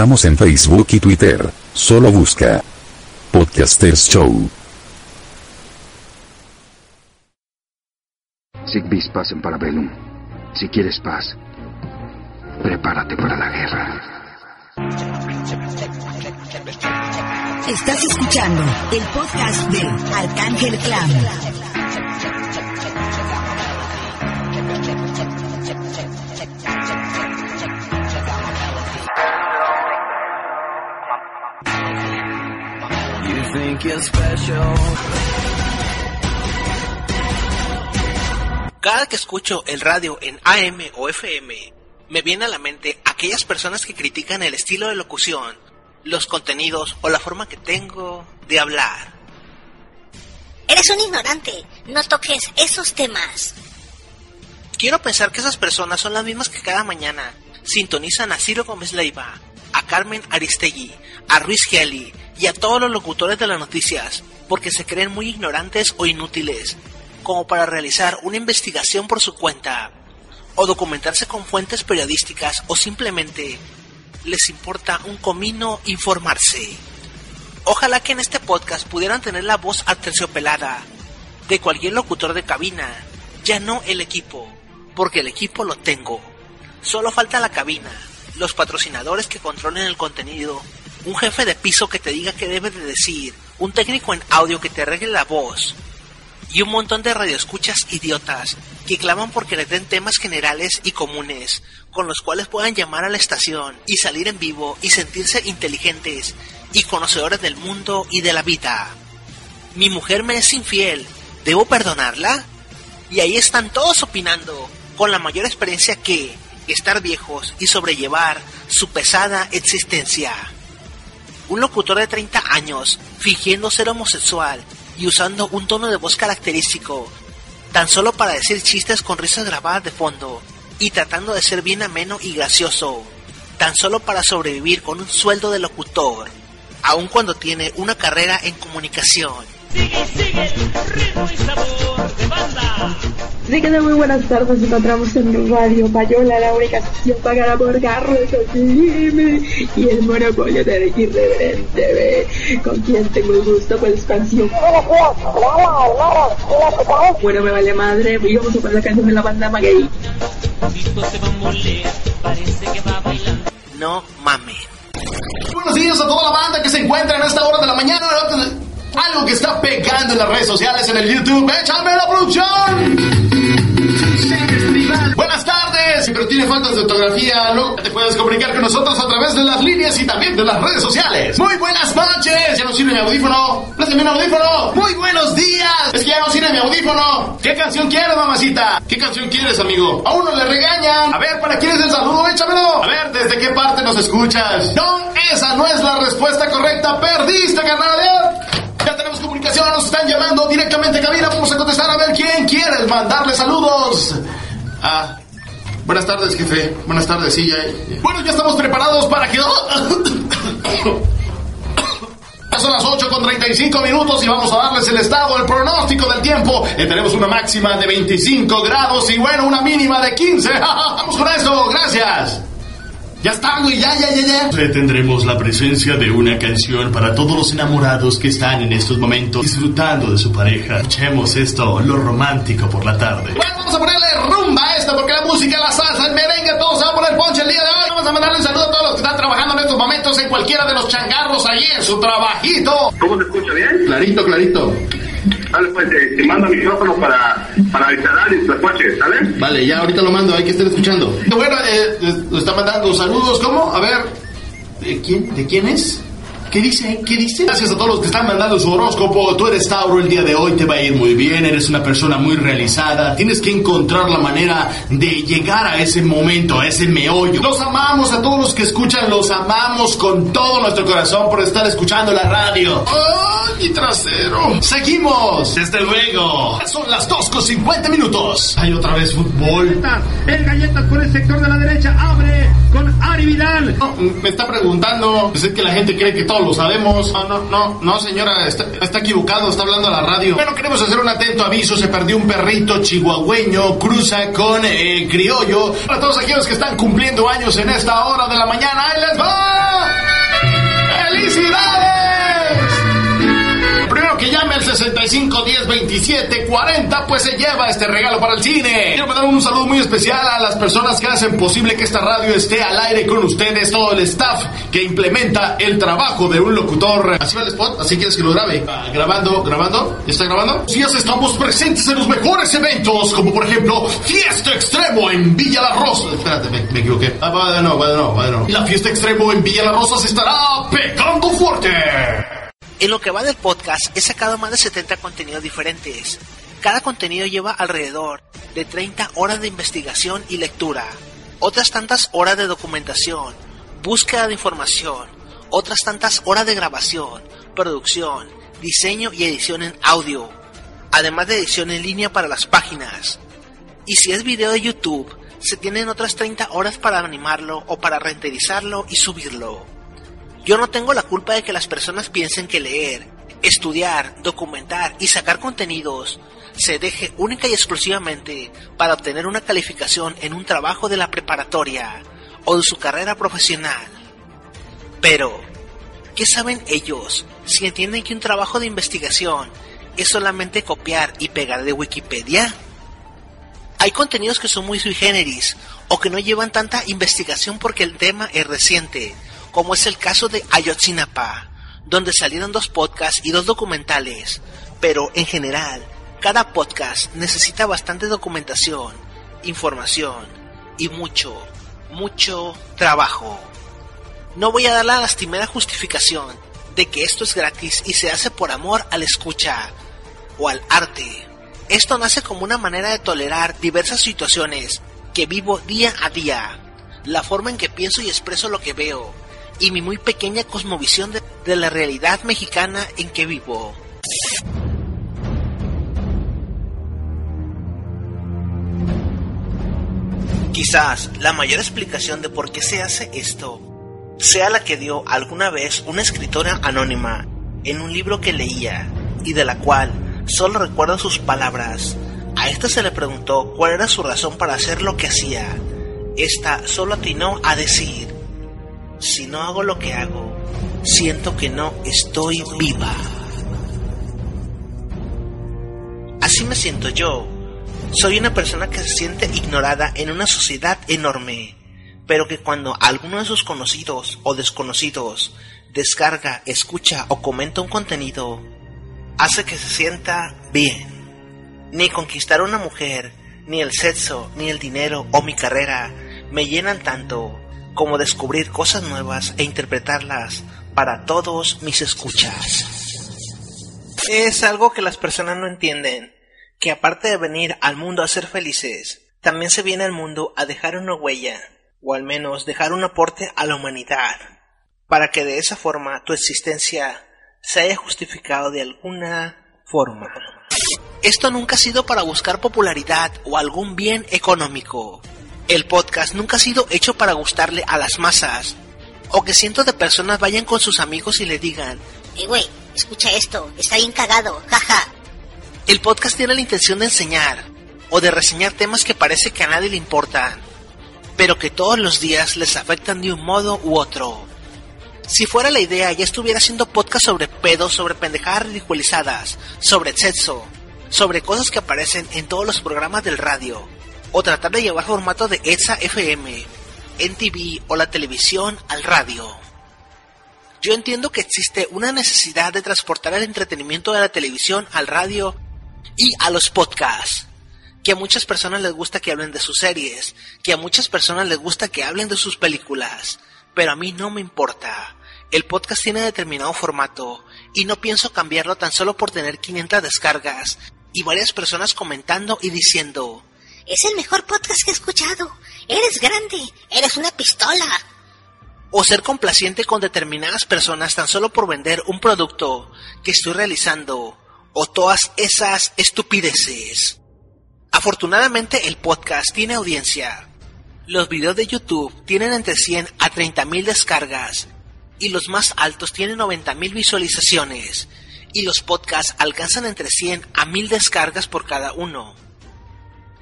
Estamos en Facebook y Twitter. Solo busca Podcasters Show. Sigvis paz en Parabellum. Si quieres paz, prepárate para la guerra. Estás escuchando el podcast de Arcángel Clan. You're special. Cada que escucho el radio en AM o FM, me viene a la mente aquellas personas que critican el estilo de locución, los contenidos o la forma que tengo de hablar. Eres un ignorante. No toques esos temas. Quiero pensar que esas personas son las mismas que cada mañana sintonizan a Ciro Gómez Leiva, a Carmen Aristegui, a Ruiz Giali y a todos los locutores de las noticias, porque se creen muy ignorantes o inútiles, como para realizar una investigación por su cuenta, o documentarse con fuentes periodísticas, o simplemente les importa un comino informarse. Ojalá que en este podcast pudieran tener la voz aterciopelada de cualquier locutor de cabina Ya no el equipo, porque el equipo lo tengo. Solo falta la cabina, los patrocinadores que controlen el contenido, un jefe de piso que te diga qué debes de decir, un técnico en audio que te arregle la voz, y un montón de radioescuchas idiotas que claman porque les den temas generales y comunes con los cuales puedan llamar a la estación y salir en vivo y sentirse inteligentes y conocedores del mundo y de la vida. Mi mujer me es infiel, ¿debo perdonarla? Y ahí están todos opinando, con la mayor experiencia que estar viejos y sobrellevar su pesada existencia. Un locutor de 30 años, fingiendo ser homosexual y usando un tono de voz característico, tan solo para decir chistes con risas grabadas de fondo, y tratando de ser bien ameno y gracioso, tan solo para sobrevivir con un sueldo de locutor, aun cuando tiene una carrera en comunicación. Sigue, sigue, ritmo y sabor de banda. Así que de muy buenas tardes nos encontramos en Radio Payola, la única estación pagada por Carlos Jimmy y el monopolio de Irreverente B, con quien tengo el gusto por la expansión. Bueno, me vale madre, y vamos a poner la canción de la banda Maguey. No mames. Buenos días a toda la banda que se encuentra en esta hora de la mañana. Algo que está pegando en las redes sociales, en el YouTube. ¡Échame la producción! Buenas tardes, pero tiene faltas de ortografía, ¿no? Te puedes comunicar con nosotros a través de las líneas y también de las redes sociales. Muy buenas noches, ya no sirve mi audífono. Préstame mi audífono. Muy buenos días, es que ya no sirve mi audífono. ¿Qué canción quieres, mamacita? ¿Qué canción quieres, amigo? A uno le regañan. A ver, ¿para quién es el saludo? Échamelo. A ver, ¿desde qué parte nos escuchas? No, esa no es la respuesta correcta. Perdiste, carnal. Comunicación, nos están llamando directamente a cabina. Vamos a contestar a ver quién quiere mandarle saludos. Ah, buenas tardes, jefe. Buenas tardes, sí, ya. Bueno, ya estamos preparados para que. Ya son las 8 con 35 minutos y vamos a darles el estado, el pronóstico del tiempo. Eh, tenemos una máxima de 25 grados y bueno, una mínima de 15. Vamos con eso, gracias. Ya está, güey, ya, ya, ya, ya. Tendremos la presencia de una canción para todos los enamorados que están en estos momentos disfrutando de su pareja. Escuchemos esto, lo romántico por la tarde. Bueno, vamos a ponerle rumba a esto porque la música, la salsa, el merengue, todo se va a poner ponche el día de hoy. Vamos a mandarle un saludo a todos los que están trabajando en estos momentos en cualquiera de los changarros ahí en su trabajito. ¿Cómo se escucha bien? Clarito, clarito. Dale, pues, te, mando micrófono para, para instalar y coches, ¿sale? Vale, ya ahorita lo mando, hay que estar escuchando. Bueno, eh, nos está mandando saludos, ¿cómo? A ver, ¿de quién, ¿de quién es? ¿Qué dice? ¿Qué dice? Gracias a todos los que están mandando su horóscopo. Tú eres Tauro, el día de hoy te va a ir muy bien. Eres una persona muy realizada. Tienes que encontrar la manera de llegar a ese momento, a ese meollo. Los amamos a todos los que escuchan. Los amamos con todo nuestro corazón por estar escuchando la radio. ¡Ay, mi trasero! Seguimos, desde luego. Son las 2 con 50 minutos. Hay otra vez fútbol. El Galletas por el sector de la derecha abre con Ari Vidal. No, me está preguntando. Es que la gente cree que todos lo sabemos. No, no, no, no, señora, está, está, equivocado, está hablando a la radio. Bueno, queremos hacer un atento aviso. Se perdió un perrito chihuahueño, cruza con eh, criollo. Para todos aquellos que están cumpliendo años en esta hora de la mañana, ¡ahí les va! 65 10 27 40, pues se lleva este regalo para el cine. Quiero mandar un saludo muy especial a las personas que hacen posible que esta radio esté al aire con ustedes, todo el staff que implementa el trabajo de un locutor. Así va el spot, así quieres que lo grabe. Ah, grabando, grabando, ¿ya está grabando? Sí, estamos presentes en los mejores eventos, como por ejemplo Fiesta Extremo en Villa La Rosa. Espérate, me, equivoqué. Ah, nuevo, va de nuevo. La Fiesta Extremo en Villa La Rosa se estará pegando fuerte. En lo que va del podcast he sacado más de 70 contenidos diferentes. Cada contenido lleva alrededor de 30 horas de investigación y lectura, otras tantas horas de documentación, búsqueda de información, otras tantas horas de grabación, producción, diseño y edición en audio, además de edición en línea para las páginas. Y si es video de YouTube, se tienen otras 30 horas para animarlo o para renderizarlo y subirlo. Yo no tengo la culpa de que las personas piensen que leer, estudiar, documentar y sacar contenidos se deje única y exclusivamente para obtener una calificación en un trabajo de la preparatoria o de su carrera profesional. Pero, ¿qué saben ellos si entienden que un trabajo de investigación es solamente copiar y pegar de Wikipedia? Hay contenidos que son muy sui generis o que no llevan tanta investigación porque el tema es reciente, como es el caso de Ayotzinapa, donde salieron dos podcasts y dos documentales, pero en general, cada podcast necesita bastante documentación, información y mucho, mucho trabajo. No voy a dar la lastimera justificación de que esto es gratis y se hace por amor al escucha o al arte. Esto nace como una manera de tolerar diversas situaciones que vivo día a día, la forma en que pienso y expreso lo que veo, y mi muy pequeña cosmovisión de, la realidad mexicana en que vivo. Quizás la mayor explicación de por qué se hace esto sea la que dio alguna vez una escritora anónima en un libro que leía y de la cual solo recuerdo sus palabras. A esta se le preguntó cuál era su razón para hacer lo que hacía. Esta solo atinó a decir, si no hago lo que hago, siento que no estoy viva. Así me siento yo. Soy una persona que se siente ignorada en una sociedad enorme, pero que cuando alguno de sus conocidos o desconocidos descarga, escucha o comenta un contenido, hace que se sienta bien. Ni conquistar a una mujer, ni el sexo, ni el dinero o mi carrera me llenan tanto como descubrir cosas nuevas e interpretarlas para todos mis escuchas. Es algo que las personas no entienden, que aparte de venir al mundo a ser felices, también se viene al mundo a dejar una huella, o al menos dejar un aporte a la humanidad, para que de esa forma tu existencia se haya justificado de alguna forma. Esto nunca ha sido para buscar popularidad o algún bien económico. El podcast nunca ha sido hecho para gustarle a las masas, o que cientos de personas vayan con sus amigos y le digan, Eh, güey, escucha esto, está bien cagado, jaja. el podcast tiene la intención de enseñar, o de reseñar temas que parece que a nadie le importan, pero que todos los días les afectan de un modo u otro. Si fuera la idea, ya estuviera haciendo podcast sobre pedos, sobre pendejadas ridiculizadas, sobre sexo, sobre cosas que aparecen en todos los programas del radio, o tratar de llevar formato de EXA FM, NTV o la televisión al radio. Yo entiendo que existe una necesidad de transportar el entretenimiento de la televisión al radio y a los podcasts. Que a muchas personas les gusta que hablen de sus series, que a muchas personas les gusta que hablen de sus películas, pero a mí no me importa. El podcast tiene determinado formato y no pienso cambiarlo tan solo por tener 500 descargas y varias personas comentando y diciendo, Es el mejor podcast que he escuchado. Eres grande, eres una pistola. o ser complaciente con determinadas personas tan solo por vender un producto que estoy realizando, o todas esas estupideces. Afortunadamente el podcast tiene audiencia. Los videos de YouTube tienen entre 100 a 30 mil descargas y los más altos tienen 90 mil visualizaciones y los podcasts alcanzan entre 100 a 1000 descargas por cada uno.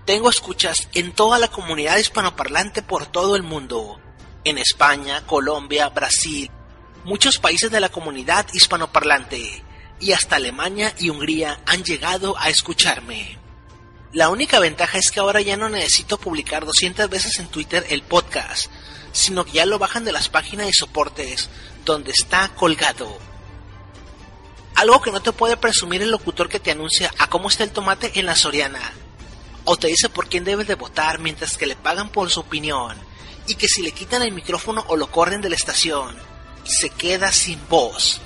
Tengo escuchas en toda la comunidad hispanoparlante por todo el mundo, en España, Colombia, Brasil, muchos países de la comunidad hispanoparlante y hasta Alemania y Hungría han llegado a escucharme. La única ventaja es que ahora ya no necesito publicar 200 veces en Twitter el podcast, sino que ya lo bajan de las páginas y soportes donde está colgado. Algo que no te puede presumir el locutor que te anuncia a cómo está el tomate en la Soriana, o te dice por quién debes de votar mientras que le pagan por su opinión, y que si le quitan el micrófono o lo corren de la estación, se queda sin voz.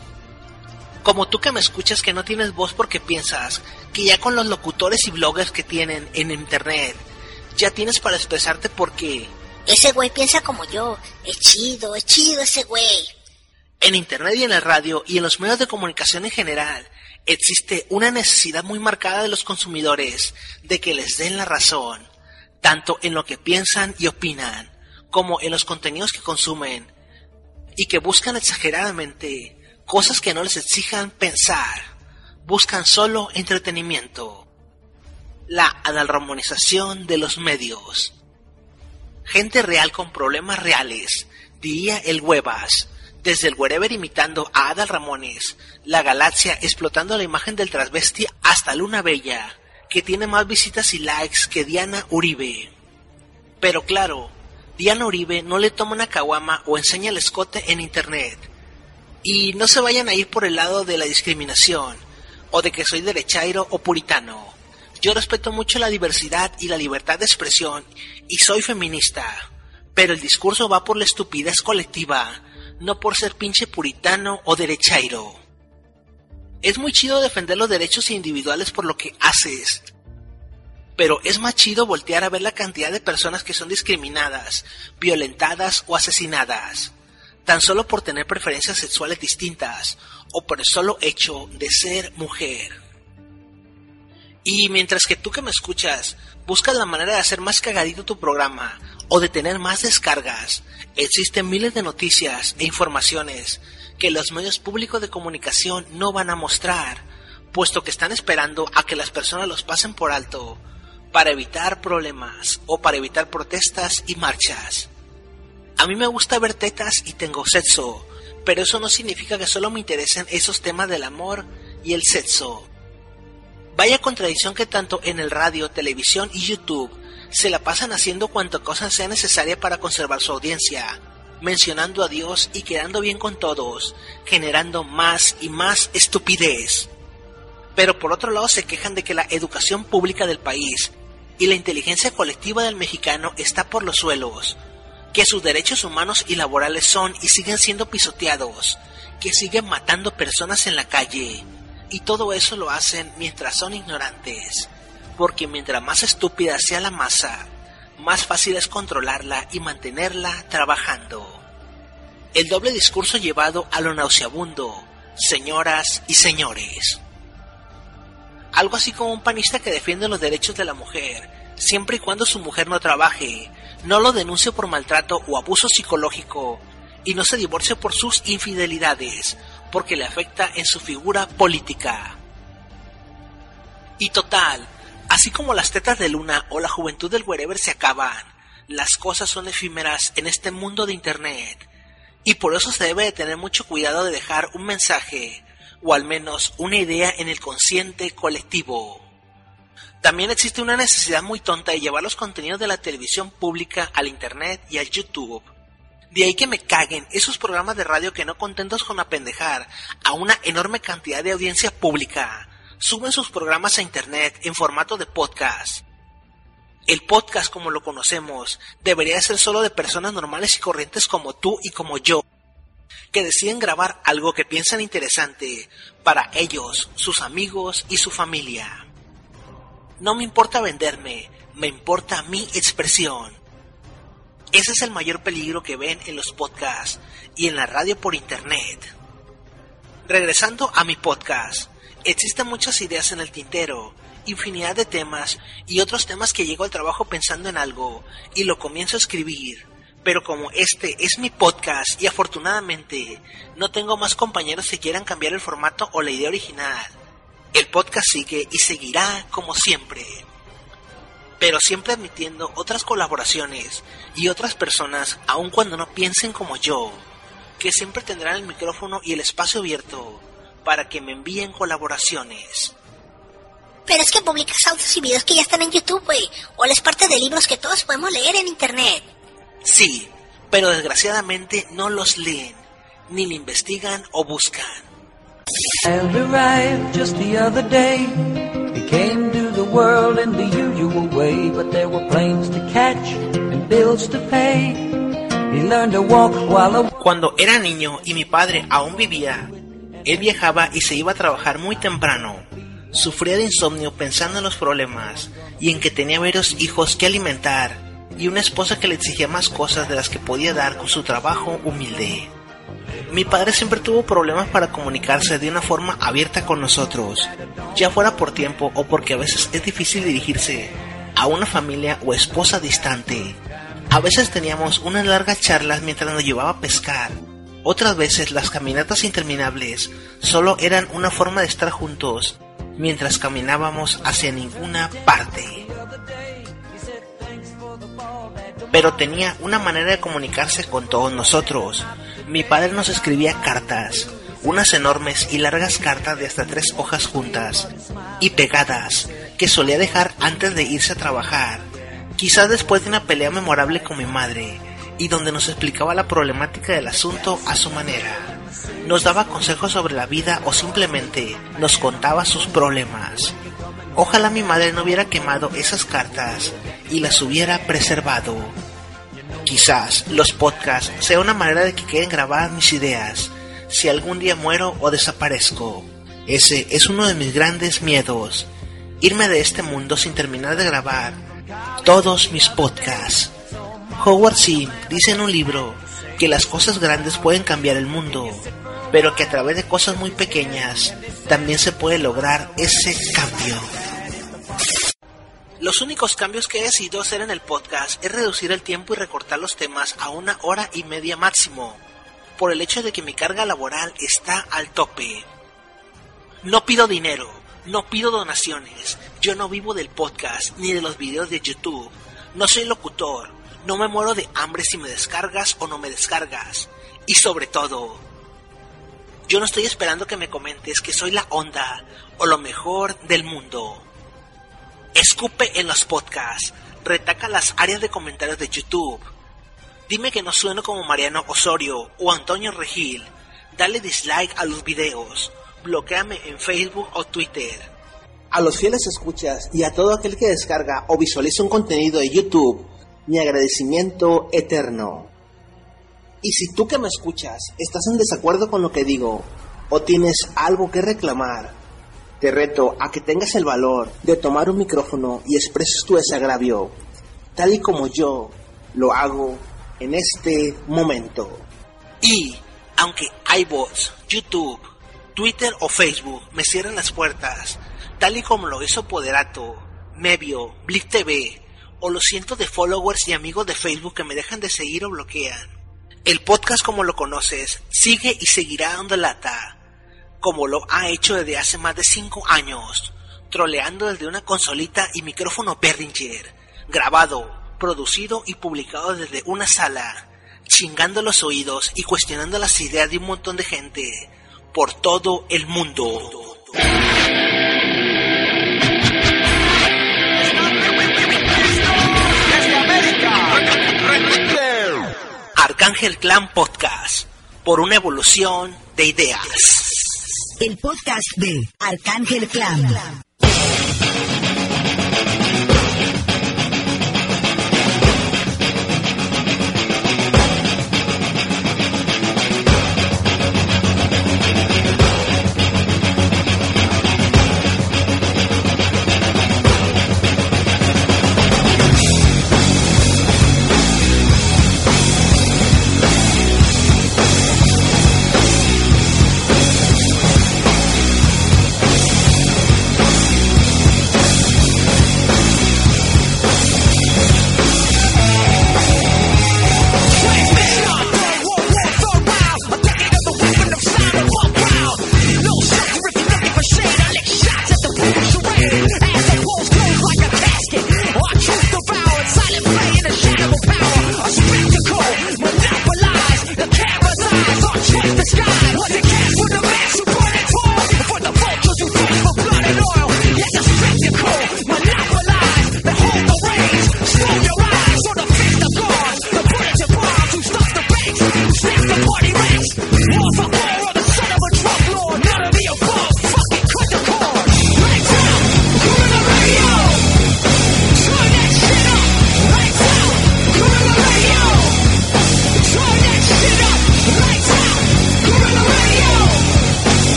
Como tú que me escuchas que no tienes voz porque piensas que ya con los locutores y bloggers que tienen en internet, ya tienes para expresarte porque Ese güey piensa como yo. Es chido, es chido ese güey. en internet y en la radio y en los medios de comunicación en general existe una necesidad muy marcada de los consumidores de que les den la razón, tanto en lo que piensan y opinan, como en los contenidos que consumen, y que buscan exageradamente cosas que no les exijan pensar, buscan solo entretenimiento. La analromonización de los medios. Gente real con problemas reales, diría el Huevas, desde el Wherever imitando a Adal Ramones, la galaxia explotando la imagen del transvesti hasta Luna Bella, que tiene más visitas y likes que Diana Uribe. Pero claro, Diana Uribe no le toma una caguama o enseña el escote en internet. Y no se vayan a ir por el lado de la discriminación, o de que soy derechairo o puritano. Yo respeto mucho la diversidad y la libertad de expresión, y soy feminista. Pero el discurso va por la estupidez colectiva, no por ser pinche puritano o derechairo. Es muy chido defender los derechos individuales por lo que haces, pero es más chido voltear a ver la cantidad de personas que son discriminadas, violentadas o asesinadas, tan solo por tener preferencias sexuales distintas o por el solo hecho de ser mujer. Y mientras que tú que me escuchas buscas la manera de hacer más cagadito tu programa o de tener más descargas, existen miles de noticias e informaciones que los medios públicos de comunicación no van a mostrar, puesto que están esperando a que las personas los pasen por alto para evitar problemas o para evitar protestas y marchas. A mí me gusta ver tetas y tengo sexo, pero eso no significa que solo me interesen esos temas del amor y el sexo. Vaya contradicción que tanto en el radio, televisión y YouTube se la pasan haciendo cuanto cosa sea necesaria para conservar su audiencia, mencionando a Dios y quedando bien con todos, generando más y más estupidez. Pero por otro lado se quejan de que la educación pública del país y la inteligencia colectiva del mexicano está por los suelos, que sus derechos humanos y laborales son y siguen siendo pisoteados, que siguen matando personas en la calle, y todo eso lo hacen mientras son ignorantes, porque mientras más estúpida sea la masa, más fácil es controlarla y mantenerla trabajando. El doble discurso llevado a lo nauseabundo, señoras y señores. Algo así como un panista que defiende los derechos de la mujer, siempre y cuando su mujer no trabaje, no lo denuncie por maltrato o abuso psicológico, y no se divorcie por sus infidelidades, porque le afecta en su figura política. Y total, así como las tetas de luna o la juventud del wherever se acaban, las cosas son efímeras en este mundo de Internet, y por eso se debe de tener mucho cuidado de dejar un mensaje, o al menos una idea en el consciente colectivo. También existe una necesidad muy tonta de llevar los contenidos de la televisión pública al Internet y al YouTube. De ahí que me caguen esos programas de radio que no contentos con apendejar a una enorme cantidad de audiencia pública, suben sus programas a Internet en formato de podcast. El podcast como lo conocemos debería ser solo de personas normales y corrientes como tú y como yo, que deciden grabar algo que piensan interesante para ellos, sus amigos y su familia. No me importa venderme, me importa mi expresión. Ese es el mayor peligro que ven en los podcasts y en la radio por internet. Regresando a mi podcast, existen muchas ideas en el tintero, infinidad de temas y otros temas que llego al trabajo pensando en algo y lo comienzo a escribir. Pero como este es mi podcast y afortunadamente no tengo más compañeros que quieran cambiar el formato o la idea original, el podcast sigue y seguirá como siempre pero siempre admitiendo otras colaboraciones y otras personas, aun cuando no piensen como yo, que siempre tendrán el micrófono y el espacio abierto para que me envíen colaboraciones. Pero es que publicas audios y videos que ya están en YouTube, güey, o es parte de libros que todos podemos leer en Internet. Sí, pero desgraciadamente no los leen, ni le investigan o buscan. World in the usual way, but there were planes to catch and bills to pay. He learned to walk while Cuando era niño y mi padre aún vivía, él viajaba y se iba a trabajar muy temprano. Sufría de insomnio pensando en los problemas y en que tenía varios hijos que alimentar y una esposa que le exigía más cosas de las que podía dar con su trabajo humilde. Mi padre siempre tuvo problemas para comunicarse de una forma abierta con nosotros, ya fuera por tiempo o porque a veces es difícil dirigirse a una familia o esposa distante. A veces teníamos unas largas charlas mientras nos llevaba a pescar. Otras veces las caminatas interminables solo eran una forma de estar juntos mientras caminábamos hacia ninguna parte. Pero tenía una manera de comunicarse con todos nosotros, mi padre nos escribía cartas, unas enormes y largas cartas de hasta tres hojas juntas y pegadas, que solía dejar antes de irse a trabajar, quizás después de una pelea memorable con mi madre, y donde nos explicaba la problemática del asunto a su manera. Nos daba consejos sobre la vida o simplemente nos contaba sus problemas. Ojalá mi madre no hubiera quemado esas cartas y las hubiera preservado. Quizás los podcasts sea una manera de que queden grabadas mis ideas si algún día muero o desaparezco. Ese es uno de mis grandes miedos, irme de este mundo sin terminar de grabar todos mis podcasts. Howard Sim dice en un libro que las cosas grandes pueden cambiar el mundo, pero que a través de cosas muy pequeñas también se puede lograr ese cambio. Los únicos cambios que he decidido hacer en el podcast es reducir el tiempo y recortar los temas a una hora y media máximo, por el hecho de que mi carga laboral está al tope. No pido dinero, no pido donaciones, yo no vivo del podcast ni de los videos de YouTube, no soy locutor, no me muero de hambre si me descargas o no me descargas, y sobre todo, yo no estoy esperando que me comentes que soy la onda o lo mejor del mundo. Escupe en los podcasts, retaca las áreas de comentarios de YouTube. Dime que no sueno como Mariano Osorio o Antonio Regil. Dale dislike a los videos. Bloqueame en Facebook o Twitter. A los fieles escuchas y a todo aquel que descarga o visualiza un contenido de YouTube, mi agradecimiento eterno. Y si tú que me escuchas estás en desacuerdo con lo que digo o tienes algo que reclamar, te reto a que tengas el valor de tomar un micrófono y expreses tu desagravio, tal y como yo lo hago en este momento. Y aunque iBots, YouTube, Twitter o Facebook me cierran las puertas, tal y como lo hizo Poderato, Mevio, Blip TV o los cientos de followers y amigos de Facebook que me dejan de seguir o bloquean. El podcast como lo conoces sigue y seguirá dando lata, como lo ha hecho desde hace más de 5 años, troleando desde una consolita y micrófono Behringer, grabado, producido y publicado desde una sala, chingando los oídos y cuestionando las ideas de un montón de gente por todo el mundo. Arcángel Clan Podcast, por una evolución de ideas. El podcast de Arcángel Clan.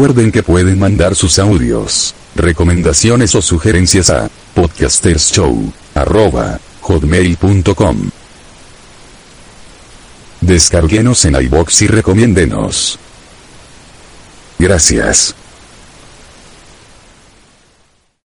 Recuerden que pueden mandar sus audios, recomendaciones o sugerencias a podcastershow.hotmail.com. Descarguenos en iBox y recomiéndenos. Gracias.